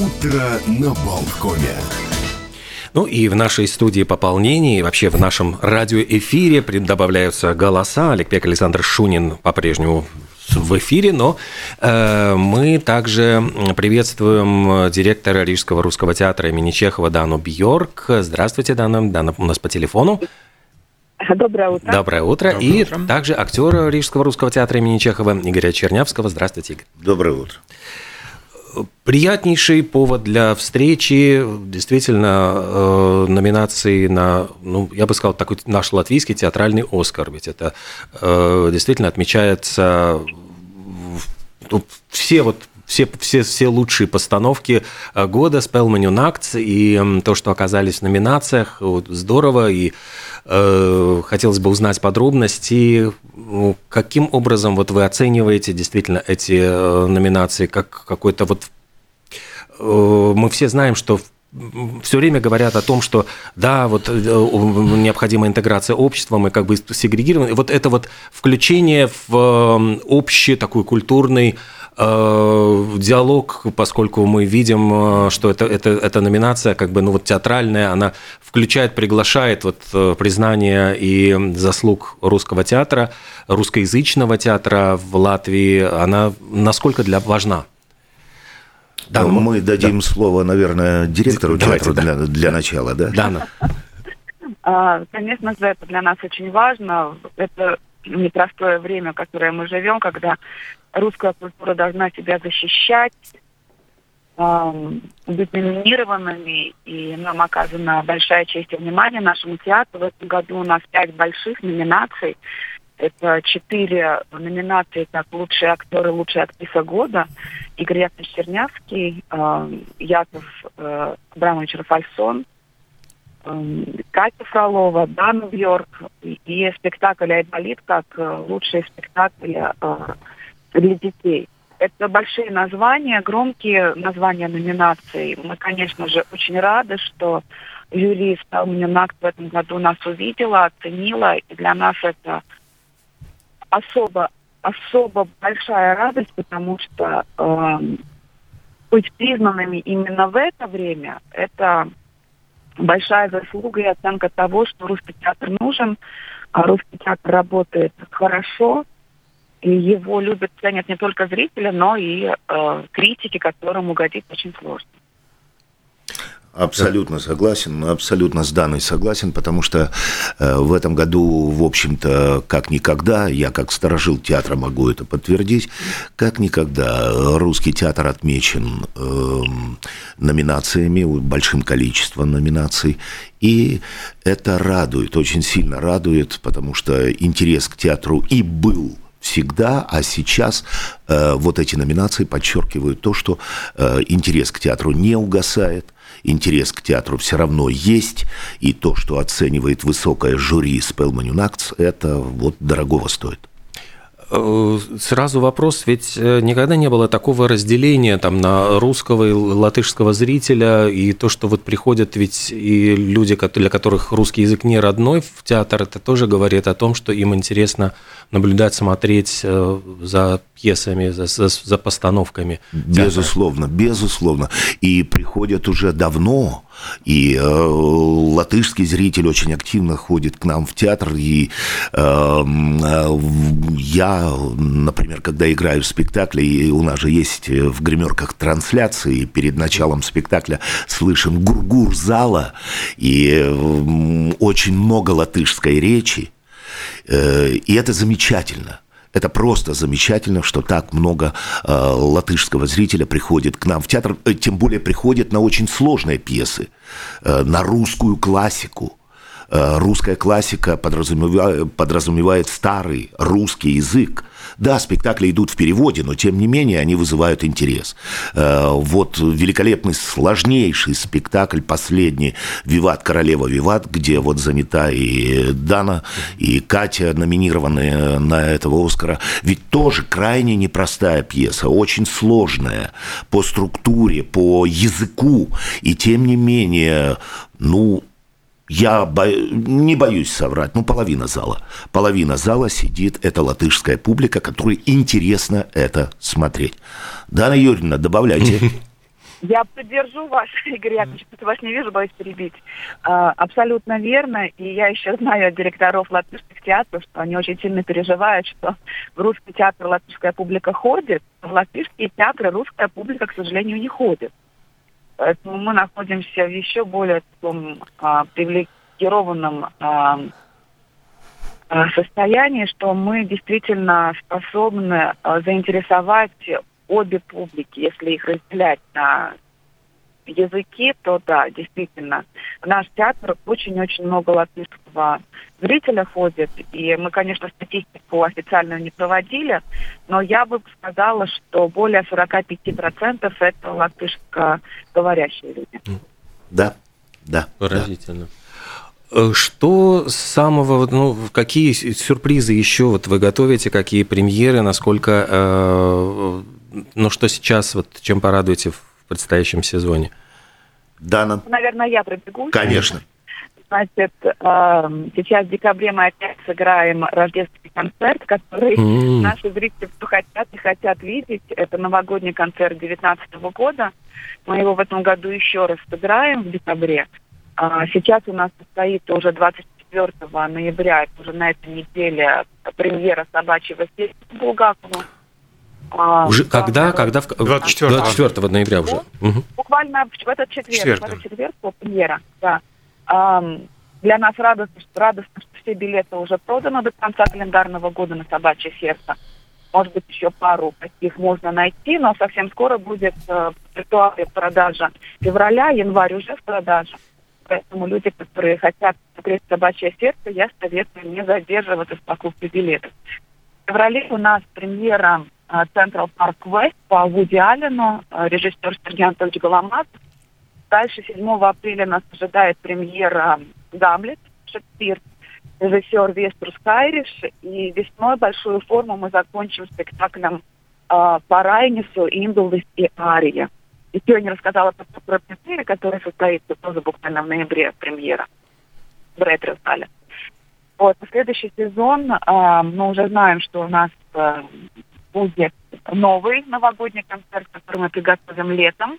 Утро на Болткоме. Ну и в нашей студии пополнений, и вообще в нашем радиоэфире добавляются голоса. Олег Пек, Александр Шунин по-прежнему в эфире, но э, мы также приветствуем директора Рижского русского театра имени Чехова Дану Бьорк. Здравствуйте, Дана. Дана у нас по телефону. Доброе утро. Доброе утро. Доброе и утро. также актер Рижского русского театра имени Чехова Игоря Чернявского. Здравствуйте, Игорь. Доброе утро. Приятнейший повод для встречи, действительно, э, номинации на, ну, я бы сказал, такой наш латвийский театральный Оскар, ведь это э, действительно отмечается ну, все вот все, все, все лучшие постановки э, года Спелманю Накц и то, что оказались в номинациях, здорово, и э, хотелось бы узнать подробности, ну, каким образом вот вы оцениваете действительно эти э, номинации, как какой-то вот... Э, мы все знаем, что все время говорят о том, что да, вот э, необходима интеграция общества, мы как бы сегрегированы. Вот это вот включение в общий такой культурный диалог, поскольку мы видим, э, что это, это, эта номинация, как бы, ну вот театральная, она включает, приглашает вот э, признание и заслуг русского театра, русскоязычного театра в Латвии, она насколько для важна? Да, ну, мы дадим да. слово, наверное, директору Давайте, театра да. для, для начала, да? Дана. А, конечно же, это для нас очень важно. Это непростое время, в которое мы живем, когда русская культура должна себя защищать, быть номинированными, и нам оказана большая честь и внимание нашему театру. В этом году у нас пять больших номинаций. Это четыре номинации как лучшие актеры, лучшая актриса года. Игорь Яковлевич Чернявский, э, Яков э, Абрамович Рафальсон, Катя Фролова, Дана Бьорк и, и спектакль «Айболит» как э, лучший спектакль э, для детей. Это большие названия, громкие названия номинаций. Мы, конечно же, очень рады, что жюри «Сталмининакт» в этом году нас увидела, оценила. И для нас это особо, особо большая радость, потому что э, быть признанными именно в это время – это большая заслуга и оценка того, что русский театр нужен, а русский театр работает хорошо – его любят, ценят не только зрители, но и э, критики, которым угодить очень сложно. Абсолютно согласен, абсолютно с Даной согласен, потому что э, в этом году, в общем-то, как никогда, я как сторожил театра могу это подтвердить, как никогда русский театр отмечен э, номинациями, большим количеством номинаций, и это радует, очень сильно радует, потому что интерес к театру и был всегда, а сейчас э, вот эти номинации подчеркивают то, что э, интерес к театру не угасает, интерес к театру все равно есть, и то, что оценивает высокое жюри Спелманюнакц, это вот дорогого стоит. Э, сразу вопрос, ведь э, никогда не было такого разделения там на русского и латышского зрителя, и то, что вот приходят ведь и люди, для которых русский язык не родной в театр, это тоже говорит о том, что им интересно наблюдать, смотреть э, за пьесами, за, за, за постановками. Безусловно, безусловно. И приходят уже давно, и э, латышский зритель очень активно ходит к нам в театр, и э, э, я, например, когда играю в спектакле, и у нас же есть в гримерках трансляции, перед началом спектакля слышен гургур зала, и э, очень много латышской речи, э, и это замечательно. Это просто замечательно, что так много э, латышского зрителя приходит к нам в театр, э, тем более приходит на очень сложные пьесы, э, на русскую классику. Э, русская классика подразумевает, подразумевает старый русский язык. Да, спектакли идут в переводе, но тем не менее они вызывают интерес. Э, вот великолепный, сложнейший спектакль, последний «Виват, королева Виват», где вот занята и Дана, и Катя, номинированные на этого Оскара. Ведь тоже крайне непростая пьеса, очень сложная по структуре, по языку. И тем не менее, ну, я бо... не боюсь соврать, ну, половина зала. Половина зала сидит, это латышская публика, которой интересно это смотреть. Дана Юрьевна, добавляйте. Я поддержу вас, Игорь Яковлевич, mm. вас не вижу, боюсь перебить. А, абсолютно верно, и я еще знаю директоров латышских театров, что они очень сильно переживают, что в русский театр латышская публика ходит, а в латышские театры русская публика, к сожалению, не ходит. Поэтому мы находимся в еще более таком а, привилегированном а, а состоянии, что мы действительно способны а, заинтересовать обе публики, если их разделять на языки, то да, действительно. В наш театр очень-очень много латышского зрителя ходит. И мы, конечно, статистику официальную не проводили, но я бы сказала, что более 45% это латышскоговорящие люди. Да, да. Поразительно. Да. Что самого, ну, какие сюрпризы еще вот вы готовите, какие премьеры, насколько э, ну что сейчас, вот чем порадуете в предстоящем сезоне? Дана. Наверное, я пробегу. Конечно. Значит, эм, сейчас в декабре мы опять сыграем рождественский концерт, который mm. наши зрители хотят и хотят видеть. Это новогодний концерт 2019 года. Мы его в этом году еще раз сыграем в декабре. А сейчас у нас состоится уже 24 ноября, это уже на этой неделе премьера собачьего сердца Булгакова. А, уже когда? Когда? 24, 24 ноября уже. угу. Буквально в этот четверг. Четверг. В этот четверг премьера, да. Для нас радостно, радостно, что все билеты уже проданы до конца календарного года на собачье сердце. Может быть, еще пару таких можно найти, но совсем скоро будет э, виртуальная продажа февраля, январь уже в продаже. Поэтому люди, которые хотят смотреть собачье сердце, я советую не задерживаться с покупкой билетов. В феврале у нас премьера Central Park West по Вуди Аллену, режиссер Сергей Анатольевич Голомат. Дальше 7 апреля нас ожидает премьера «Гамлет» Шекспир, режиссер Веструс Кайриш. И весной большую форму мы закончим спектаклем э, по Райнису, Индулис и Ария. Еще я не рассказала про, про премьеры, которая состоится тоже буквально в ноябре премьера в ретро-зале. Вот, следующий сезон э, мы уже знаем, что у нас э, будет новый новогодний концерт, который мы приготовим летом.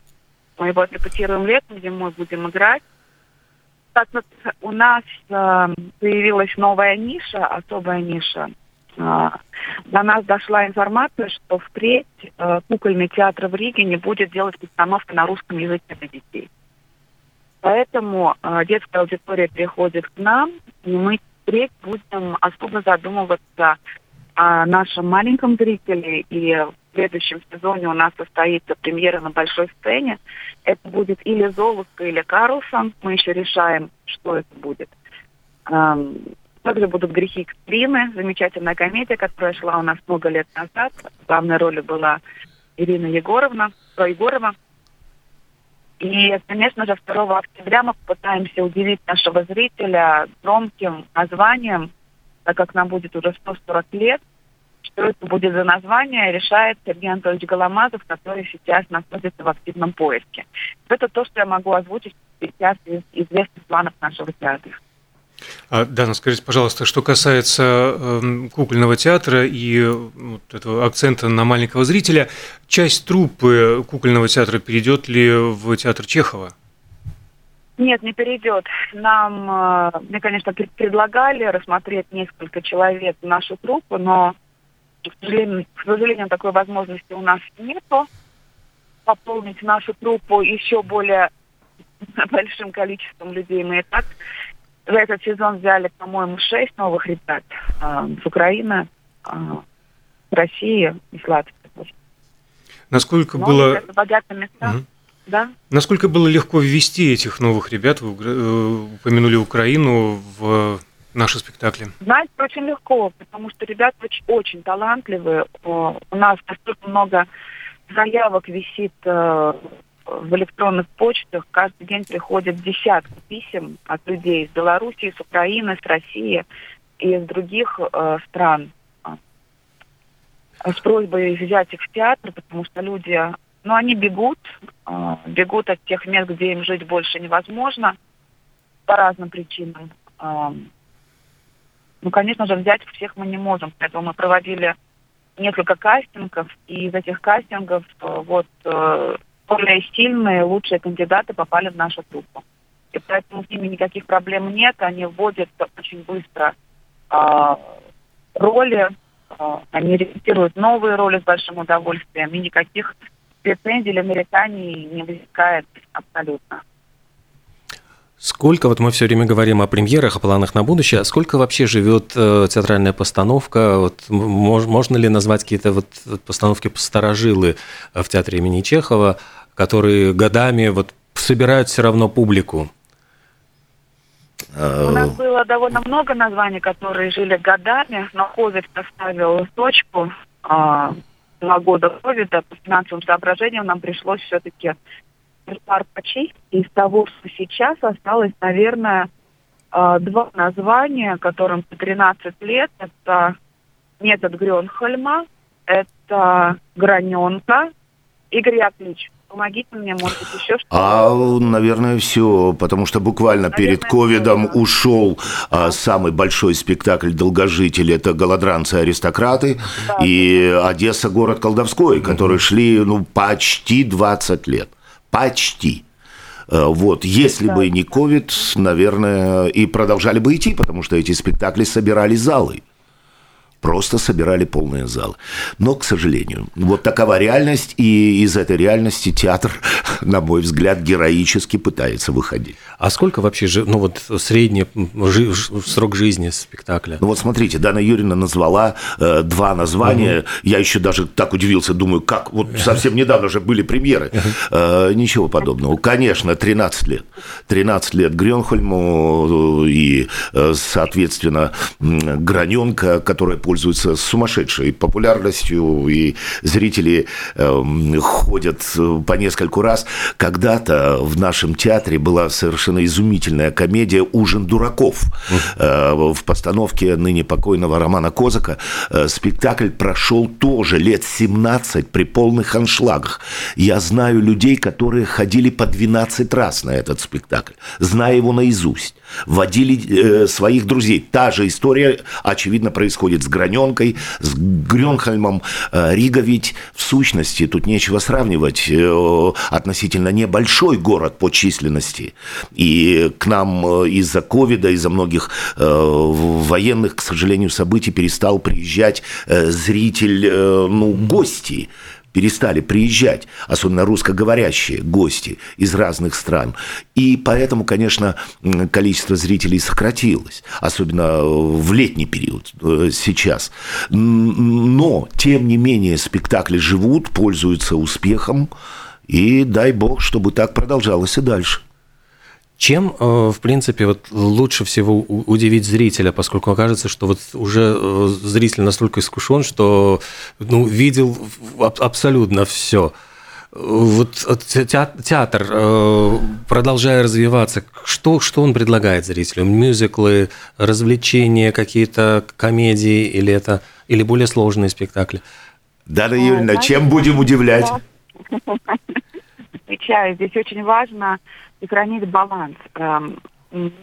Мы его отрепетируем летом, зимой будем играть. Так вот, у нас э, появилась новая ниша, особая ниша. Э, до нас дошла информация, что впредь э, кукольный театр в Риге не будет делать постановки на русском языке для детей. Поэтому э, детская аудитория приходит к нам, и мы впредь будем особо задумываться нашем маленьком зрителе. И в следующем сезоне у нас состоится премьера на большой сцене. Это будет или Золушка, или Карлсон. Мы еще решаем, что это будет. Также будут «Грехи Катрины», замечательная комедия, которая шла у нас много лет назад. В главной роли была Ирина Егоровна, Про Егорова. И, конечно же, 2 октября мы попытаемся удивить нашего зрителя громким названием так как нам будет уже 140 лет, что это будет за название, решает Сергей Анатольевич Голомазов, который сейчас находится в активном поиске. Это то, что я могу озвучить сейчас из известных планов нашего театра. А, Дана, скажите, пожалуйста, что касается э, кукольного театра и вот этого акцента на маленького зрителя, часть труппы кукольного театра перейдет ли в театр Чехова? Нет, не перейдет. Нам, э, мне, конечно, предлагали рассмотреть несколько человек в нашу труппу, но, к сожалению, к сожалению, такой возможности у нас нету. Пополнить нашу труппу еще более большим количеством людей мы и так за этот сезон взяли, по-моему, шесть новых ребят э, с Украины, э, России и с Латвии. Насколько Но было... Это богатые места. Угу. Да. Насколько было легко ввести этих новых ребят, вы э, упомянули Украину, в наши спектакли? Знаете, очень легко, потому что ребята очень, очень талантливые. У нас настолько много заявок висит э, в электронных почтах. Каждый день приходят десятки писем от людей из Беларуси, с Украины, с России и из других э, стран с просьбой взять их в театр, потому что люди но они бегут, а, бегут от тех мест, где им жить больше невозможно по разным причинам. А, ну, конечно же, взять всех мы не можем, поэтому мы проводили несколько кастингов, и из этих кастингов э, вот э, более сильные, лучшие кандидаты попали в нашу группу. И поэтому с ними никаких проблем нет, они вводят очень быстро э, роли, э, они репетируют новые роли с большим удовольствием, и никаких претензий или нареканий не возникает абсолютно. Сколько, вот мы все время говорим о премьерах, о планах на будущее, а сколько вообще живет э, театральная постановка? Вот, мож, можно ли назвать какие-то вот постановки посторожилы в театре имени Чехова, которые годами вот собирают все равно публику? У нас было довольно много названий, которые жили годами, но ковид поставил точку. А, два года ковида по финансовым соображениям нам пришлось все-таки репертуар почистить. Из того, что сейчас осталось, наверное, а, два названия, которым по 13 лет. Это метод Грёнхольма, это граненка и гряклич. Помогите мне, может быть, еще что-то. А, наверное, все, потому что буквально наверное, перед ковидом ушел а, самый большой спектакль «Долгожители» – это «Голодранцы-аристократы» да. и «Одесса. Город колдовской», которые шли ну, почти 20 лет. Почти. Э, вот, если да. бы не ковид, наверное, и продолжали бы идти, потому что эти спектакли собирали залы просто собирали полные залы. Но, к сожалению, вот такова реальность, и из этой реальности театр, на мой взгляд, героически пытается выходить. А сколько вообще, ну вот средний срок жизни спектакля? Ну вот смотрите, Дана Юрьевна назвала э, два названия, угу. я еще даже так удивился, думаю, как, вот совсем недавно же были премьеры. Э, ничего подобного. Конечно, 13 лет. 13 лет Грёнхольму и, э, соответственно, Граненко, которая пользуется сумасшедшей популярностью, и зрители э, ходят по нескольку раз. Когда-то в нашем театре была совершенно изумительная комедия «Ужин дураков». Э, в постановке ныне покойного Романа Козака э, спектакль прошел тоже лет 17 при полных аншлагах. Я знаю людей, которые ходили по 12 раз на этот спектакль, зная его наизусть, водили э, своих друзей. Та же история, очевидно, происходит с Граненкой, с Грёнхольмом. Э, Рига ведь в сущности, тут нечего сравнивать, э, относительно небольшой город по численности. И к нам э, из-за ковида, из-за многих военных, к сожалению, событий перестал приезжать зритель, ну, гости перестали приезжать, особенно русскоговорящие гости из разных стран. И поэтому, конечно, количество зрителей сократилось, особенно в летний период э, сейчас. Но, тем не менее, спектакли живут, пользуются успехом, и дай бог, чтобы так продолжалось и дальше. Чем, э, в принципе, вот лучше всего удивить зрителя, поскольку окажется, что вот уже э, зритель настолько искушен, что ну, видел абсолютно все. Вот театр, э, продолжая развиваться, что, что он предлагает зрителю? Мюзиклы, развлечения, какие-то комедии или это или более сложные спектакли? Дарья Юрьевна, чем будем удивлять? Отвечаю, здесь очень важно сохранить баланс, эм,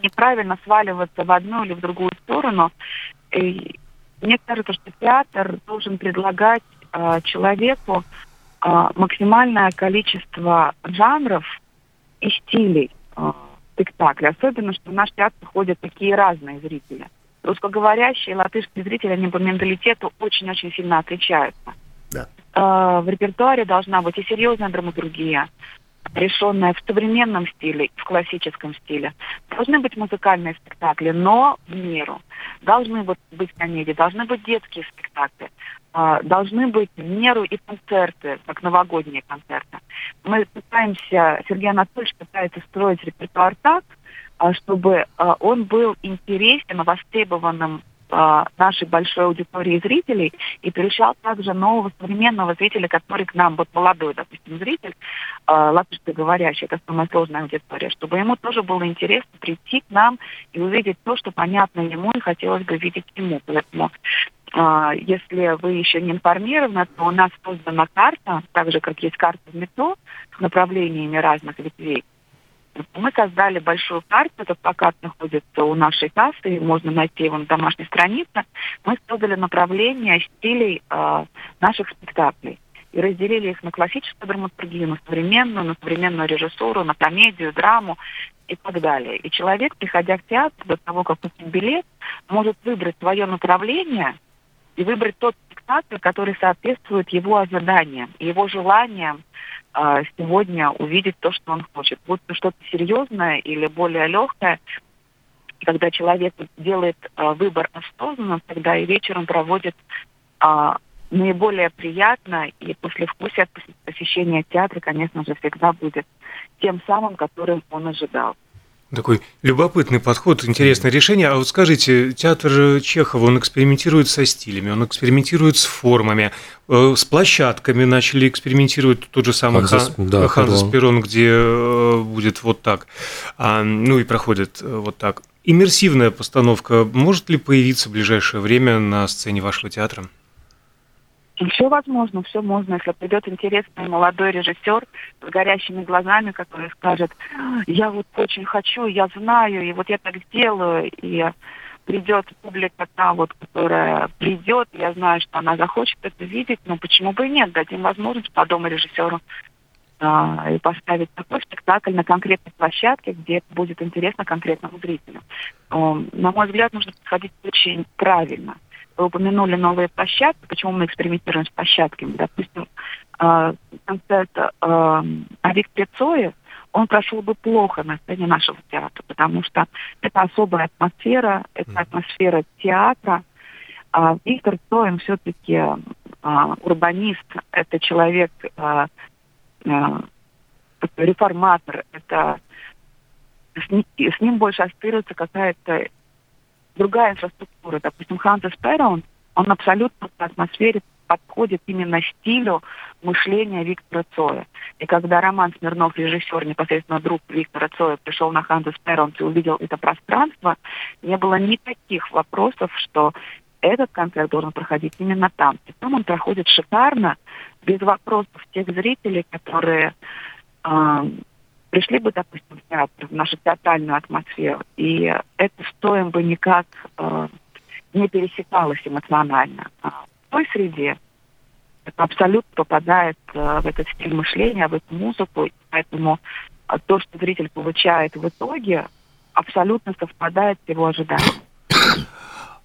неправильно сваливаться в одну или в другую сторону. И мне кажется, что театр должен предлагать э, человеку э, максимальное количество жанров и стилей э, спектакля. Особенно, что в наш театр ходят такие разные зрители. Русскоговорящие латышские зрители, они по менталитету очень-очень сильно отличаются. Да. Э, в репертуаре должна быть и серьезная драматургия, решенная в современном стиле, в классическом стиле. Должны быть музыкальные спектакли, но в меру. Должны быть комедии, должны быть детские спектакли, э, должны быть в меру и концерты, как новогодние концерты. Мы пытаемся, Сергей Анатольевич пытается строить репертуар так, э, чтобы э, он был интересен, востребованным э, нашей большой аудитории зрителей и привлекал также нового современного зрителя, который к нам, вот молодой, допустим, зритель, э, латышскоговорящий, это самая сложная аудитория, чтобы ему тоже было интересно прийти к нам и увидеть то, что понятно ему и хотелось бы видеть ему. Поэтому э, если вы еще не информированы, то у нас создана карта, так же, как есть карта в метро, с направлениями разных ветвей. Мы создали большую карту, этот плакат находится у нашей кассы, можно найти его на домашней странице. Мы создали направление стилей э, наших спектаклей. и разделили их на классическую драматургию, на современную, на современную режиссуру, на комедию, драму и так далее. И человек, приходя в театр, до того, как купить билет, может выбрать свое направление и выбрать тот спектакль, который соответствует его ожиданиям, его желаниям э, сегодня увидеть то, что он хочет. Будь то что-то серьезное или более легкое, когда человек делает э, выбор осознанно, тогда и вечером проводит э, наиболее приятно, и послевкусие от посещения театра, конечно же, всегда будет тем самым, которым он ожидал. Такой любопытный подход, интересное решение. А вот скажите, театр Чехова, он экспериментирует со стилями, он экспериментирует с формами, э, с площадками начали экспериментировать тот же самый Ханзас, Хан, да, Ханзас Перрон, где э, будет вот так, а, ну и проходит э, вот так. Иммерсивная постановка может ли появиться в ближайшее время на сцене вашего театра? Все возможно, все можно. Если придет интересный молодой режиссер с горящими глазами, который скажет, я вот очень хочу, я знаю, и вот я так сделаю, и придет публика та вот, которая придет, я знаю, что она захочет это видеть, но почему бы и нет, дадим возможность молодому режиссеру а, и поставить такой спектакль на конкретной площадке, где это будет интересно конкретному зрителю. На мой взгляд, нужно подходить очень правильно – вы упомянули новые площадки. Почему мы экспериментируем с площадками? Допустим, э, концерт э, о Викторе Цое, он прошел бы плохо на сцене нашего театра, потому что это особая атмосфера, это атмосфера театра. А Виктор Цой, он все-таки а, урбанист, это человек, а, а, реформатор, это с, с ним больше ассоциируется какая-то другая инфраструктура. Допустим, Хантес Перрон, он абсолютно по атмосфере подходит именно стилю мышления Виктора Цоя. И когда Роман Смирнов, режиссер, непосредственно друг Виктора Цоя, пришел на Хантес Перрон и увидел это пространство, не было никаких вопросов, что этот концерт должен проходить именно там. И там он проходит шикарно, без вопросов тех зрителей, которые э, пришли бы, допустим, в театр, в нашу театральную атмосферу, и это стоим бы никак э, не пересекалось эмоционально. А в той среде это абсолютно попадает э, в этот стиль мышления, в эту музыку, и поэтому э, то, что зритель получает в итоге, абсолютно совпадает с его ожиданиями.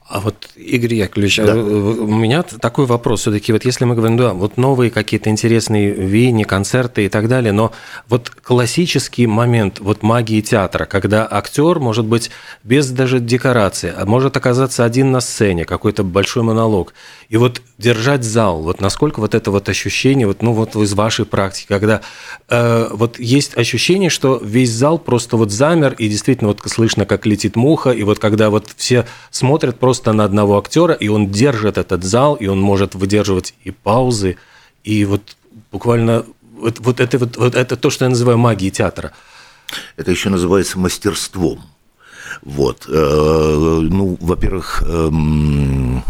А вот, Игорь Яковлевич, да. у меня такой вопрос все-таки, вот если мы говорим, да, вот новые какие-то интересные веяния, концерты и так далее, но вот классический момент вот магии театра, когда актер может быть без даже декорации, а может оказаться один на сцене, какой-то большой монолог, и вот держать зал, вот насколько вот это вот ощущение, вот, ну вот из вашей практики, когда э, вот есть ощущение, что весь зал просто вот замер, и действительно вот слышно, как летит муха, и вот когда вот все смотрят просто на одного актера, и он держит этот зал, и он может выдерживать и паузы, и вот буквально вот, вот, это, вот, вот это то, что я называю магией театра. Это еще называется мастерством. Вот. Э, ну, во-первых, эм,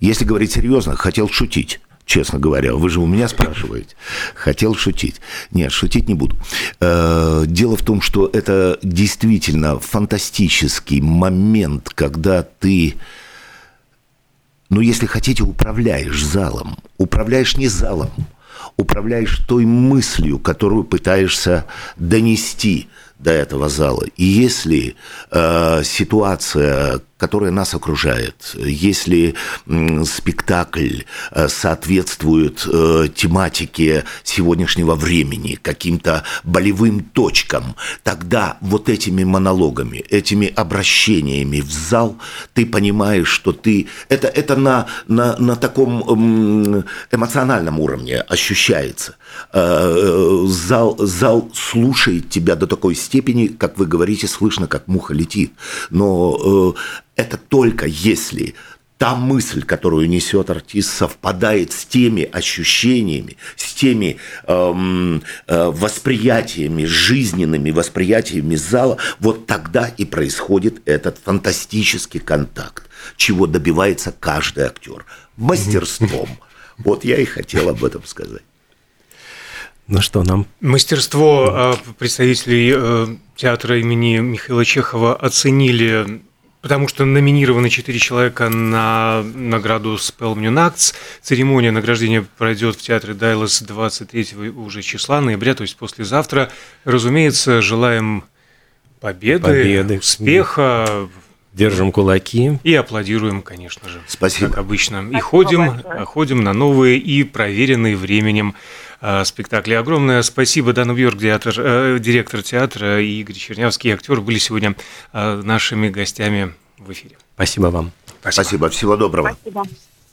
если говорить серьезно, хотел шутить честно говоря. Вы же у меня спрашиваете. Хотел шутить. Нет, шутить не буду. Э, дело в том, что это действительно фантастический момент, когда ты, ну, если хотите, управляешь залом. Управляешь не залом, управляешь той мыслью, которую пытаешься донести до этого зала. И если э, ситуация которая нас окружает. Если спектакль э, соответствует э, тематике сегодняшнего времени, каким-то болевым точкам, тогда вот этими монологами, этими обращениями в зал ты понимаешь, что ты... Это, это на, на, на таком эмоциональном уровне ощущается. Э, зал, зал слушает тебя до такой степени, как вы говорите, слышно, как муха летит. Но это только если та мысль, которую несет артист, совпадает с теми ощущениями, с теми эм, э, восприятиями, жизненными восприятиями зала, вот тогда и происходит этот фантастический контакт, чего добивается каждый актер мастерством. Вот я и хотел об этом сказать. Ну что, нам... Мастерство а, представителей э, театра имени Михаила Чехова оценили потому что номинированы четыре человека на награду Spell Acts. Церемония награждения пройдет в театре Дайлас 23 уже числа ноября, то есть послезавтра. Разумеется, желаем победы, победы. успеха, Держим кулаки. И аплодируем, конечно же. Спасибо. Как обычно. И ходим, ходим на новые и проверенные временем э, спектакли. Огромное спасибо, Дана Бьорк, театр, э, директор театра, и Игорь Чернявский, актер, были сегодня э, нашими гостями в эфире. Спасибо вам. Спасибо. Спасибо. Всего доброго. Спасибо.